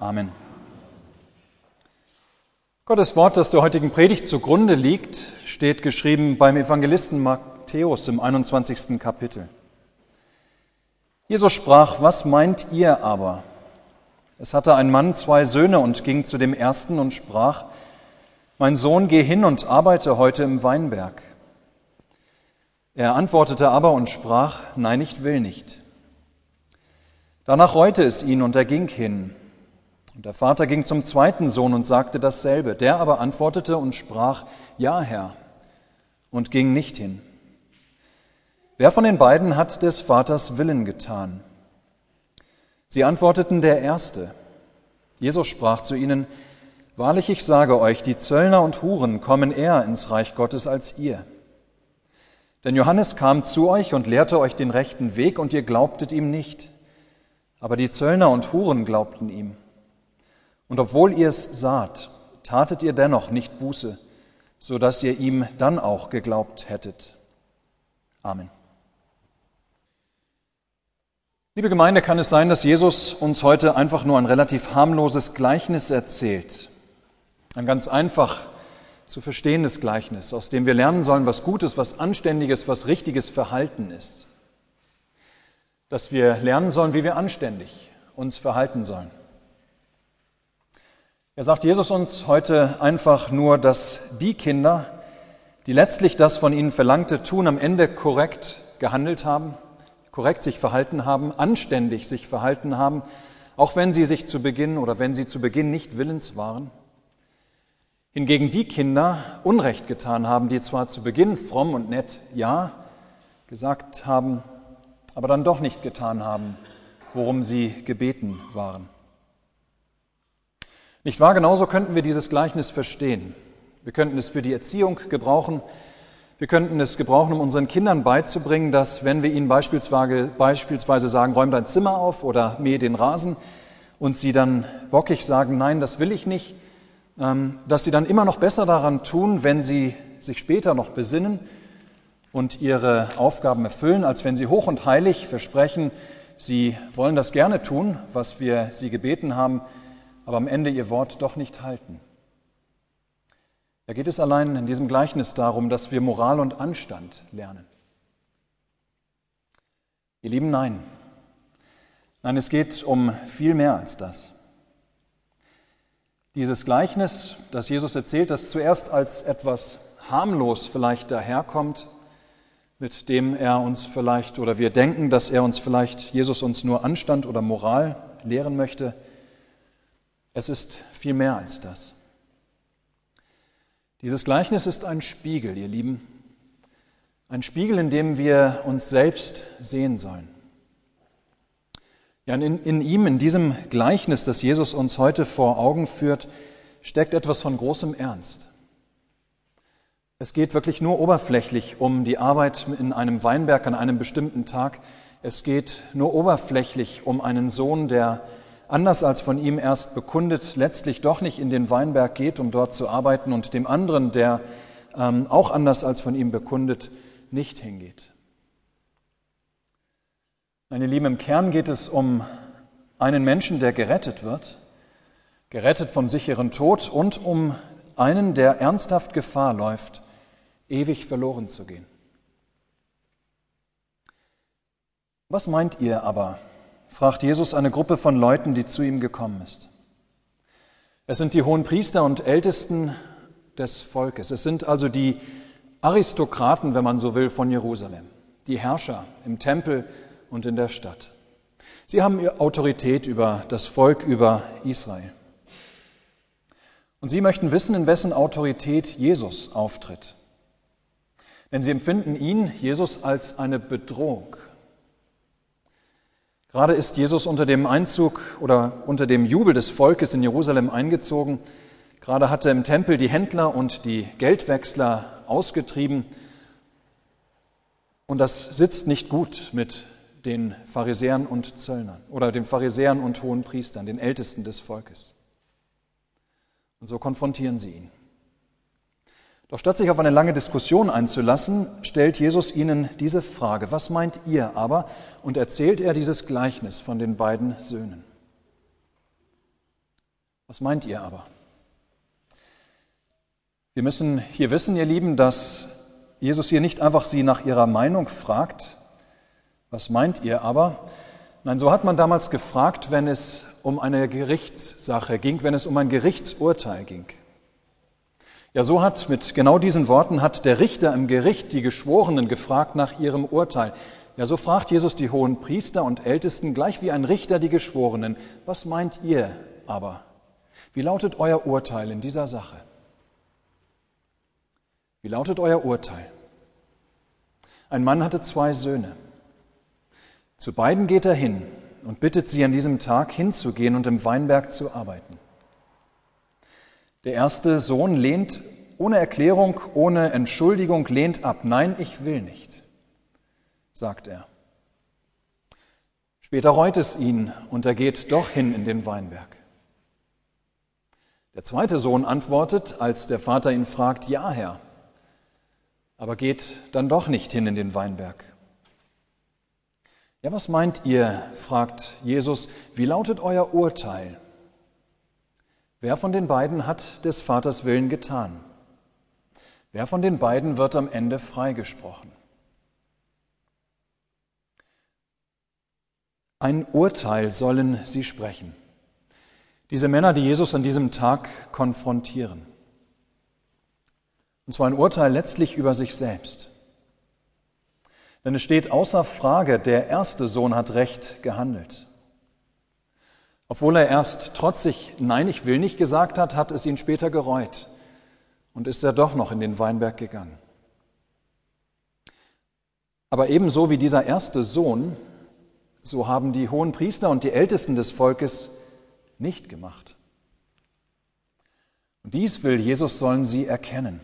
Amen. Gottes Wort, das der heutigen Predigt zugrunde liegt, steht geschrieben beim Evangelisten Matthäus im 21. Kapitel. Jesus sprach, was meint ihr aber? Es hatte ein Mann zwei Söhne und ging zu dem ersten und sprach, mein Sohn, geh hin und arbeite heute im Weinberg. Er antwortete aber und sprach, nein, ich will nicht. Danach reute es ihn und er ging hin. Und der Vater ging zum zweiten Sohn und sagte dasselbe. Der aber antwortete und sprach, ja, Herr, und ging nicht hin. Wer von den beiden hat des Vaters Willen getan? Sie antworteten der Erste. Jesus sprach zu ihnen, Wahrlich, ich sage euch, die Zöllner und Huren kommen eher ins Reich Gottes als ihr. Denn Johannes kam zu euch und lehrte euch den rechten Weg, und ihr glaubtet ihm nicht. Aber die Zöllner und Huren glaubten ihm. Und obwohl ihr es saht, tatet ihr dennoch nicht Buße, so dass ihr ihm dann auch geglaubt hättet. Amen. Liebe Gemeinde, kann es sein, dass Jesus uns heute einfach nur ein relativ harmloses Gleichnis erzählt? Ein ganz einfach zu verstehendes Gleichnis, aus dem wir lernen sollen, was Gutes, was Anständiges, was richtiges Verhalten ist. Dass wir lernen sollen, wie wir anständig uns verhalten sollen. Er sagt Jesus uns heute einfach nur, dass die Kinder, die letztlich das von ihnen Verlangte tun, am Ende korrekt gehandelt haben, korrekt sich verhalten haben, anständig sich verhalten haben, auch wenn sie sich zu Beginn oder wenn sie zu Beginn nicht willens waren. Hingegen die Kinder Unrecht getan haben, die zwar zu Beginn fromm und nett Ja gesagt haben, aber dann doch nicht getan haben, worum sie gebeten waren. Nicht wahr? Genauso könnten wir dieses Gleichnis verstehen. Wir könnten es für die Erziehung gebrauchen. Wir könnten es gebrauchen, um unseren Kindern beizubringen, dass wenn wir ihnen beispielsweise, beispielsweise sagen, räum dein Zimmer auf oder mähe den Rasen und sie dann bockig sagen, nein, das will ich nicht, ähm, dass sie dann immer noch besser daran tun, wenn sie sich später noch besinnen und ihre Aufgaben erfüllen, als wenn sie hoch und heilig versprechen, sie wollen das gerne tun, was wir sie gebeten haben, aber am Ende ihr Wort doch nicht halten. Da geht es allein in diesem Gleichnis darum, dass wir Moral und Anstand lernen. Ihr Lieben, nein. Nein, es geht um viel mehr als das. Dieses Gleichnis, das Jesus erzählt, das zuerst als etwas harmlos vielleicht daherkommt, mit dem er uns vielleicht oder wir denken, dass er uns vielleicht, Jesus uns nur Anstand oder Moral lehren möchte, es ist viel mehr als das. Dieses Gleichnis ist ein Spiegel, ihr Lieben, ein Spiegel, in dem wir uns selbst sehen sollen. Ja, in, in ihm, in diesem Gleichnis, das Jesus uns heute vor Augen führt, steckt etwas von großem Ernst. Es geht wirklich nur oberflächlich um die Arbeit in einem Weinberg an einem bestimmten Tag. Es geht nur oberflächlich um einen Sohn, der anders als von ihm erst bekundet, letztlich doch nicht in den Weinberg geht, um dort zu arbeiten, und dem anderen, der ähm, auch anders als von ihm bekundet, nicht hingeht. Meine Lieben, im Kern geht es um einen Menschen, der gerettet wird, gerettet vom sicheren Tod und um einen, der ernsthaft Gefahr läuft, ewig verloren zu gehen. Was meint ihr aber, fragt Jesus eine Gruppe von Leuten, die zu ihm gekommen ist. Es sind die hohen Priester und Ältesten des Volkes. Es sind also die Aristokraten, wenn man so will, von Jerusalem, die Herrscher im Tempel und in der Stadt. Sie haben Autorität über das Volk, über Israel. Und sie möchten wissen, in wessen Autorität Jesus auftritt. Denn sie empfinden ihn, Jesus, als eine Bedrohung Gerade ist Jesus unter dem Einzug oder unter dem Jubel des Volkes in Jerusalem eingezogen. Gerade hat er im Tempel die Händler und die Geldwechsler ausgetrieben. Und das sitzt nicht gut mit den Pharisäern und Zöllnern oder den Pharisäern und hohen Priestern, den Ältesten des Volkes. Und so konfrontieren sie ihn. Doch statt sich auf eine lange Diskussion einzulassen, stellt Jesus ihnen diese Frage, was meint ihr aber? Und erzählt er dieses Gleichnis von den beiden Söhnen. Was meint ihr aber? Wir müssen hier wissen, ihr Lieben, dass Jesus hier nicht einfach sie nach ihrer Meinung fragt, was meint ihr aber? Nein, so hat man damals gefragt, wenn es um eine Gerichtssache ging, wenn es um ein Gerichtsurteil ging. Ja, so hat mit genau diesen Worten hat der Richter im Gericht die Geschworenen gefragt nach ihrem Urteil. Ja, so fragt Jesus die hohen Priester und Ältesten gleich wie ein Richter die Geschworenen. Was meint ihr aber? Wie lautet euer Urteil in dieser Sache? Wie lautet euer Urteil? Ein Mann hatte zwei Söhne. Zu beiden geht er hin und bittet sie an diesem Tag hinzugehen und im Weinberg zu arbeiten. Der erste Sohn lehnt ohne Erklärung, ohne Entschuldigung, lehnt ab. Nein, ich will nicht, sagt er. Später reut es ihn und er geht doch hin in den Weinberg. Der zweite Sohn antwortet, als der Vater ihn fragt, ja Herr, aber geht dann doch nicht hin in den Weinberg. Ja, was meint ihr? fragt Jesus. Wie lautet euer Urteil? Wer von den beiden hat des Vaters Willen getan? Wer von den beiden wird am Ende freigesprochen? Ein Urteil sollen sie sprechen. Diese Männer, die Jesus an diesem Tag konfrontieren. Und zwar ein Urteil letztlich über sich selbst. Denn es steht außer Frage, der erste Sohn hat recht gehandelt. Obwohl er erst trotzig Nein, ich will nicht gesagt hat, hat es ihn später gereut und ist er doch noch in den Weinberg gegangen. Aber ebenso wie dieser erste Sohn, so haben die hohen Priester und die Ältesten des Volkes nicht gemacht. Und dies will Jesus sollen sie erkennen.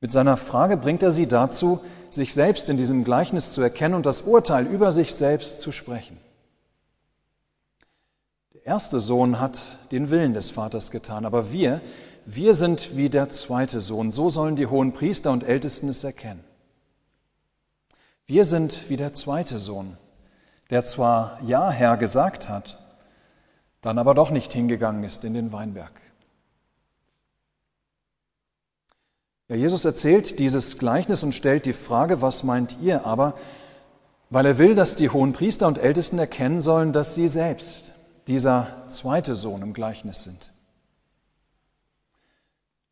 Mit seiner Frage bringt er sie dazu, sich selbst in diesem Gleichnis zu erkennen und das Urteil über sich selbst zu sprechen. Erste Sohn hat den Willen des Vaters getan, aber wir, wir sind wie der zweite Sohn. So sollen die hohen Priester und Ältesten es erkennen. Wir sind wie der zweite Sohn, der zwar Ja, Herr gesagt hat, dann aber doch nicht hingegangen ist in den Weinberg. Ja, Jesus erzählt dieses Gleichnis und stellt die Frage, was meint ihr aber, weil er will, dass die hohen Priester und Ältesten erkennen sollen, dass sie selbst dieser zweite Sohn im Gleichnis sind.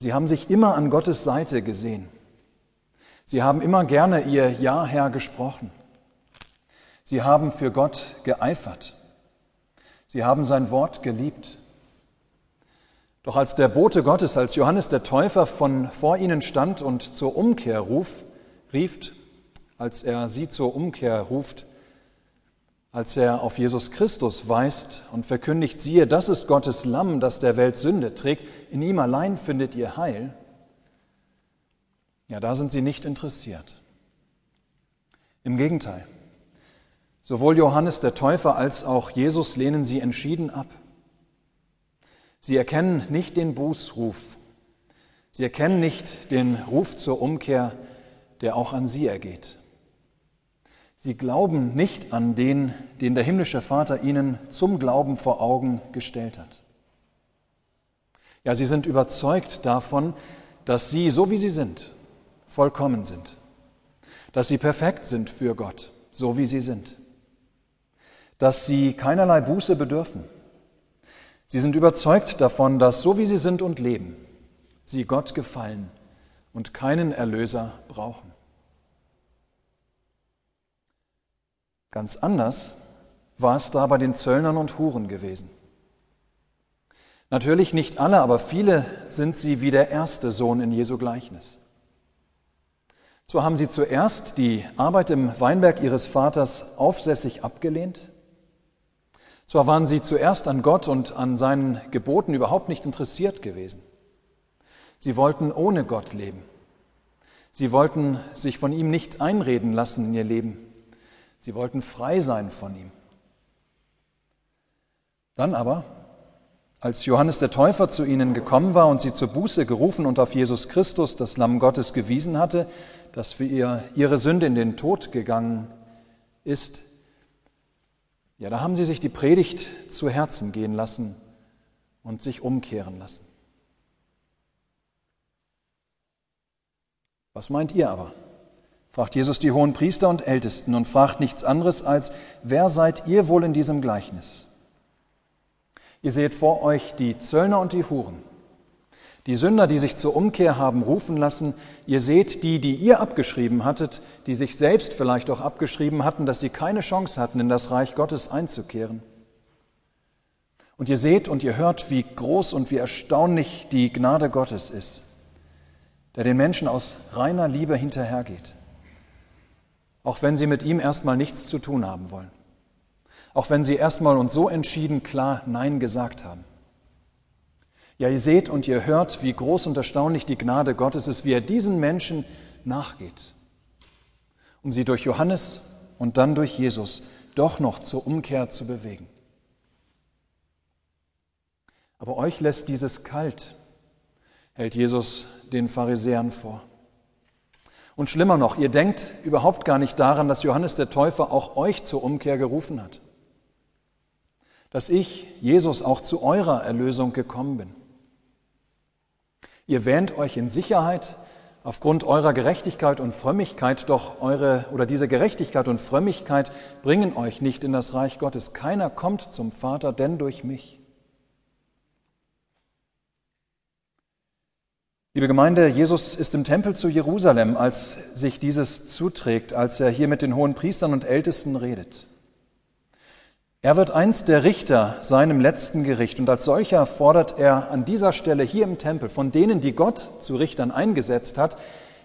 Sie haben sich immer an Gottes Seite gesehen. Sie haben immer gerne ihr Ja, Herr gesprochen. Sie haben für Gott geeifert. Sie haben sein Wort geliebt. Doch als der Bote Gottes, als Johannes der Täufer von vor ihnen stand und zur Umkehr ruf, rief, als er sie zur Umkehr ruft, als er auf Jesus Christus weist und verkündigt, siehe, das ist Gottes Lamm, das der Welt Sünde trägt, in ihm allein findet ihr Heil, ja, da sind sie nicht interessiert. Im Gegenteil, sowohl Johannes der Täufer als auch Jesus lehnen sie entschieden ab. Sie erkennen nicht den Bußruf. Sie erkennen nicht den Ruf zur Umkehr, der auch an sie ergeht. Sie glauben nicht an den, den der himmlische Vater ihnen zum Glauben vor Augen gestellt hat. Ja, sie sind überzeugt davon, dass sie, so wie sie sind, vollkommen sind. Dass sie perfekt sind für Gott, so wie sie sind. Dass sie keinerlei Buße bedürfen Sie sind überzeugt davon, dass so wie sie sind und leben, sie Gott gefallen und keinen Erlöser brauchen. Ganz anders war es da bei den Zöllnern und Huren gewesen. Natürlich nicht alle, aber viele sind sie wie der erste Sohn in Jesu Gleichnis. Zwar haben sie zuerst die Arbeit im Weinberg ihres Vaters aufsässig abgelehnt, zwar waren sie zuerst an Gott und an seinen Geboten überhaupt nicht interessiert gewesen. Sie wollten ohne Gott leben. Sie wollten sich von ihm nicht einreden lassen in ihr Leben. Sie wollten frei sein von ihm. Dann aber, als Johannes der Täufer zu ihnen gekommen war und sie zur Buße gerufen und auf Jesus Christus, das Lamm Gottes, gewiesen hatte, das für ihr, ihre Sünde in den Tod gegangen ist, ja, da haben sie sich die Predigt zu Herzen gehen lassen und sich umkehren lassen. Was meint ihr aber? Fragt Jesus die hohen Priester und Ältesten und fragt nichts anderes als, wer seid ihr wohl in diesem Gleichnis? Ihr seht vor euch die Zöllner und die Huren, die Sünder, die sich zur Umkehr haben rufen lassen. Ihr seht die, die ihr abgeschrieben hattet, die sich selbst vielleicht auch abgeschrieben hatten, dass sie keine Chance hatten, in das Reich Gottes einzukehren. Und ihr seht und ihr hört, wie groß und wie erstaunlich die Gnade Gottes ist, der den Menschen aus reiner Liebe hinterhergeht auch wenn sie mit ihm erstmal nichts zu tun haben wollen. Auch wenn sie erstmal und so entschieden klar Nein gesagt haben. Ja, ihr seht und ihr hört, wie groß und erstaunlich die Gnade Gottes ist, wie er diesen Menschen nachgeht, um sie durch Johannes und dann durch Jesus doch noch zur Umkehr zu bewegen. Aber euch lässt dieses kalt, hält Jesus den Pharisäern vor. Und schlimmer noch, ihr denkt überhaupt gar nicht daran, dass Johannes der Täufer auch euch zur Umkehr gerufen hat. Dass ich, Jesus, auch zu eurer Erlösung gekommen bin. Ihr wähnt euch in Sicherheit aufgrund eurer Gerechtigkeit und Frömmigkeit, doch eure oder diese Gerechtigkeit und Frömmigkeit bringen euch nicht in das Reich Gottes. Keiner kommt zum Vater, denn durch mich. Liebe Gemeinde, Jesus ist im Tempel zu Jerusalem, als sich dieses zuträgt, als er hier mit den hohen Priestern und Ältesten redet. Er wird einst der Richter seinem letzten Gericht und als solcher fordert er an dieser Stelle hier im Tempel von denen, die Gott zu Richtern eingesetzt hat,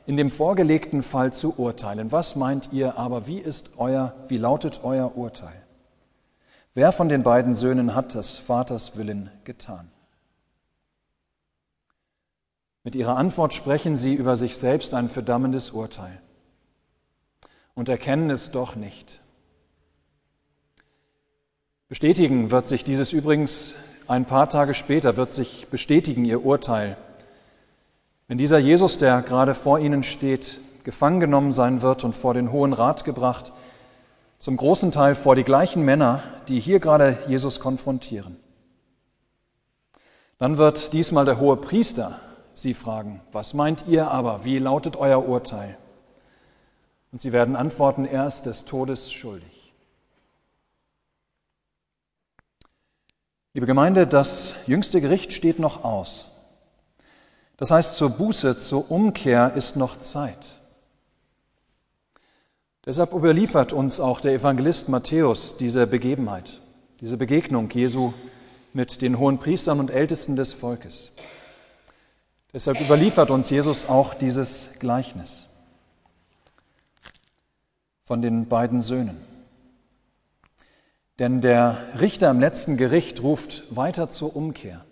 in dem vorgelegten Fall zu urteilen. Was meint ihr aber? Wie ist euer, wie lautet euer Urteil? Wer von den beiden Söhnen hat des Vaters Willen getan? Mit ihrer Antwort sprechen sie über sich selbst ein verdammendes Urteil und erkennen es doch nicht. Bestätigen wird sich dieses übrigens ein paar Tage später, wird sich bestätigen ihr Urteil. Wenn dieser Jesus, der gerade vor ihnen steht, gefangen genommen sein wird und vor den Hohen Rat gebracht, zum großen Teil vor die gleichen Männer, die hier gerade Jesus konfrontieren. Dann wird diesmal der hohe Priester Sie fragen, was meint ihr aber? Wie lautet euer Urteil? Und sie werden antworten, er ist des Todes schuldig. Liebe Gemeinde, das jüngste Gericht steht noch aus. Das heißt, zur Buße, zur Umkehr ist noch Zeit. Deshalb überliefert uns auch der Evangelist Matthäus diese Begebenheit, diese Begegnung Jesu mit den hohen Priestern und Ältesten des Volkes. Deshalb überliefert uns Jesus auch dieses Gleichnis von den beiden Söhnen. Denn der Richter im letzten Gericht ruft weiter zur Umkehr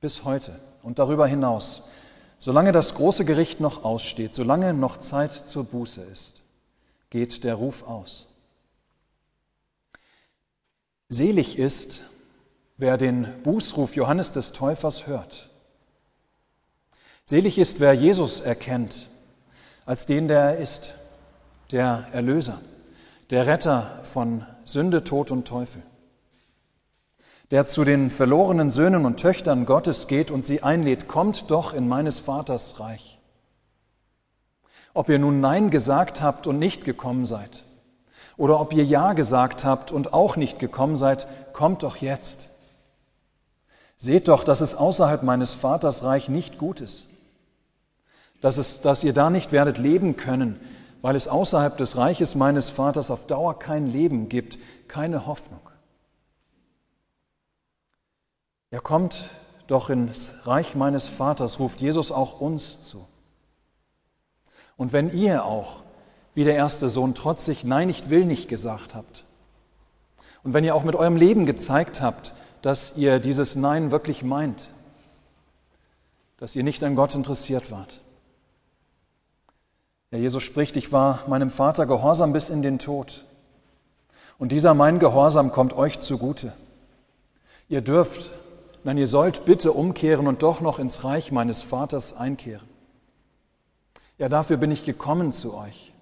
bis heute und darüber hinaus, solange das große Gericht noch aussteht, solange noch Zeit zur Buße ist, geht der Ruf aus. Selig ist, wer den Bußruf Johannes des Täufers hört Selig ist, wer Jesus erkennt als den, der er ist, der Erlöser, der Retter von Sünde, Tod und Teufel, der zu den verlorenen Söhnen und Töchtern Gottes geht und sie einlädt, kommt doch in meines Vaters Reich. Ob ihr nun Nein gesagt habt und nicht gekommen seid, oder ob ihr Ja gesagt habt und auch nicht gekommen seid, kommt doch jetzt. Seht doch, dass es außerhalb meines Vaters Reich nicht gut ist dass, es, dass ihr da nicht werdet leben können, weil es außerhalb des Reiches meines Vaters auf Dauer kein Leben gibt, keine Hoffnung. Er kommt doch ins Reich meines Vaters, ruft Jesus auch uns zu. Und wenn ihr auch, wie der erste Sohn, trotzig Nein, ich will nicht gesagt habt, und wenn ihr auch mit eurem Leben gezeigt habt, dass ihr dieses Nein wirklich meint, dass ihr nicht an Gott interessiert wart, ja, Jesus spricht, ich war meinem Vater gehorsam bis in den Tod. Und dieser mein Gehorsam kommt euch zugute. Ihr dürft, nein, ihr sollt bitte umkehren und doch noch ins Reich meines Vaters einkehren. Ja, dafür bin ich gekommen zu euch,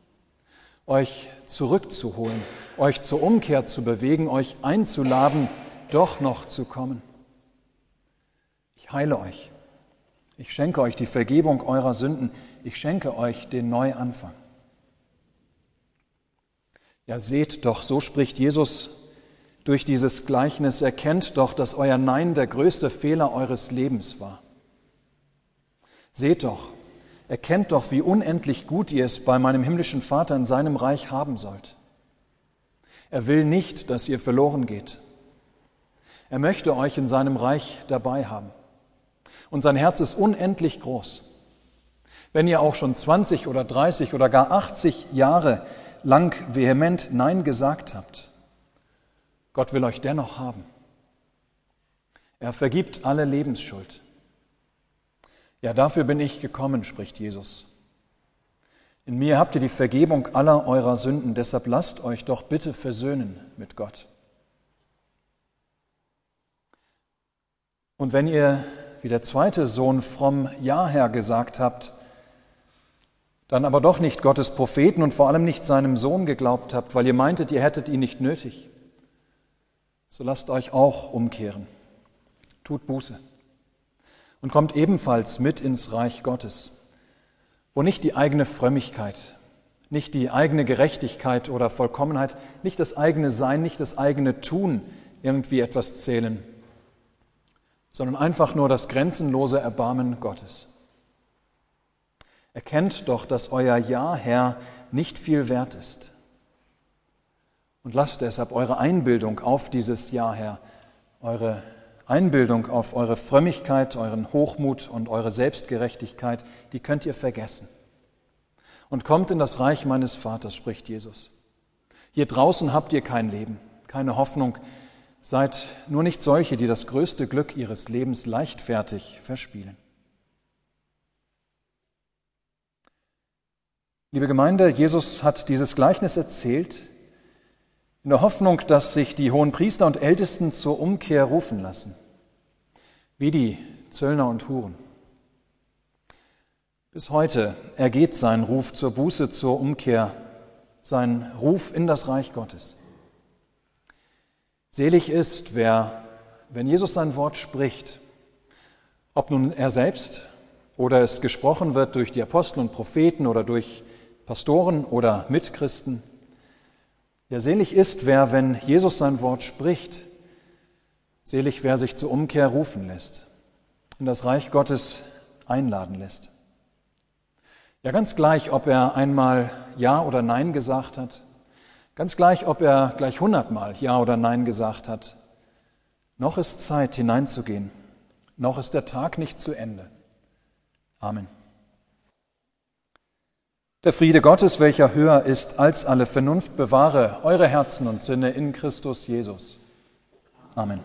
euch zurückzuholen, euch zur Umkehr zu bewegen, euch einzuladen, doch noch zu kommen. Ich heile euch. Ich schenke euch die Vergebung eurer Sünden. Ich schenke euch den Neuanfang. Ja, seht doch, so spricht Jesus durch dieses Gleichnis, erkennt doch, dass euer Nein der größte Fehler eures Lebens war. Seht doch, erkennt doch, wie unendlich gut ihr es bei meinem himmlischen Vater in seinem Reich haben sollt. Er will nicht, dass ihr verloren geht. Er möchte euch in seinem Reich dabei haben. Und sein Herz ist unendlich groß. Wenn ihr auch schon 20 oder 30 oder gar 80 Jahre lang vehement Nein gesagt habt, Gott will euch dennoch haben. Er vergibt alle Lebensschuld. Ja, dafür bin ich gekommen, spricht Jesus. In mir habt ihr die Vergebung aller eurer Sünden, deshalb lasst euch doch bitte versöhnen mit Gott. Und wenn ihr, wie der zweite Sohn fromm Ja, Herr gesagt habt, dann aber doch nicht Gottes Propheten und vor allem nicht seinem Sohn geglaubt habt, weil ihr meintet, ihr hättet ihn nicht nötig, so lasst euch auch umkehren. Tut Buße und kommt ebenfalls mit ins Reich Gottes, wo nicht die eigene Frömmigkeit, nicht die eigene Gerechtigkeit oder Vollkommenheit, nicht das eigene Sein, nicht das eigene Tun irgendwie etwas zählen, sondern einfach nur das grenzenlose Erbarmen Gottes. Erkennt doch, dass euer Ja, Herr, nicht viel wert ist. Und lasst deshalb eure Einbildung auf dieses Ja, Herr, eure Einbildung auf eure Frömmigkeit, euren Hochmut und eure Selbstgerechtigkeit, die könnt ihr vergessen. Und kommt in das Reich meines Vaters, spricht Jesus. Hier draußen habt ihr kein Leben, keine Hoffnung. Seid nur nicht solche, die das größte Glück ihres Lebens leichtfertig verspielen. Liebe Gemeinde, Jesus hat dieses Gleichnis erzählt, in der Hoffnung, dass sich die hohen Priester und Ältesten zur Umkehr rufen lassen, wie die Zöllner und Huren. Bis heute ergeht sein Ruf zur Buße, zur Umkehr, sein Ruf in das Reich Gottes. Selig ist, wer, wenn Jesus sein Wort spricht, ob nun er selbst oder es gesprochen wird durch die Apostel und Propheten oder durch Pastoren oder Mitchristen, ja, selig ist, wer, wenn Jesus sein Wort spricht, selig, wer sich zur Umkehr rufen lässt, in das Reich Gottes einladen lässt. Ja, ganz gleich, ob er einmal Ja oder Nein gesagt hat, ganz gleich, ob er gleich hundertmal Ja oder Nein gesagt hat, noch ist Zeit hineinzugehen, noch ist der Tag nicht zu Ende. Amen. Der Friede Gottes, welcher höher ist als alle Vernunft, bewahre eure Herzen und Sinne in Christus Jesus. Amen.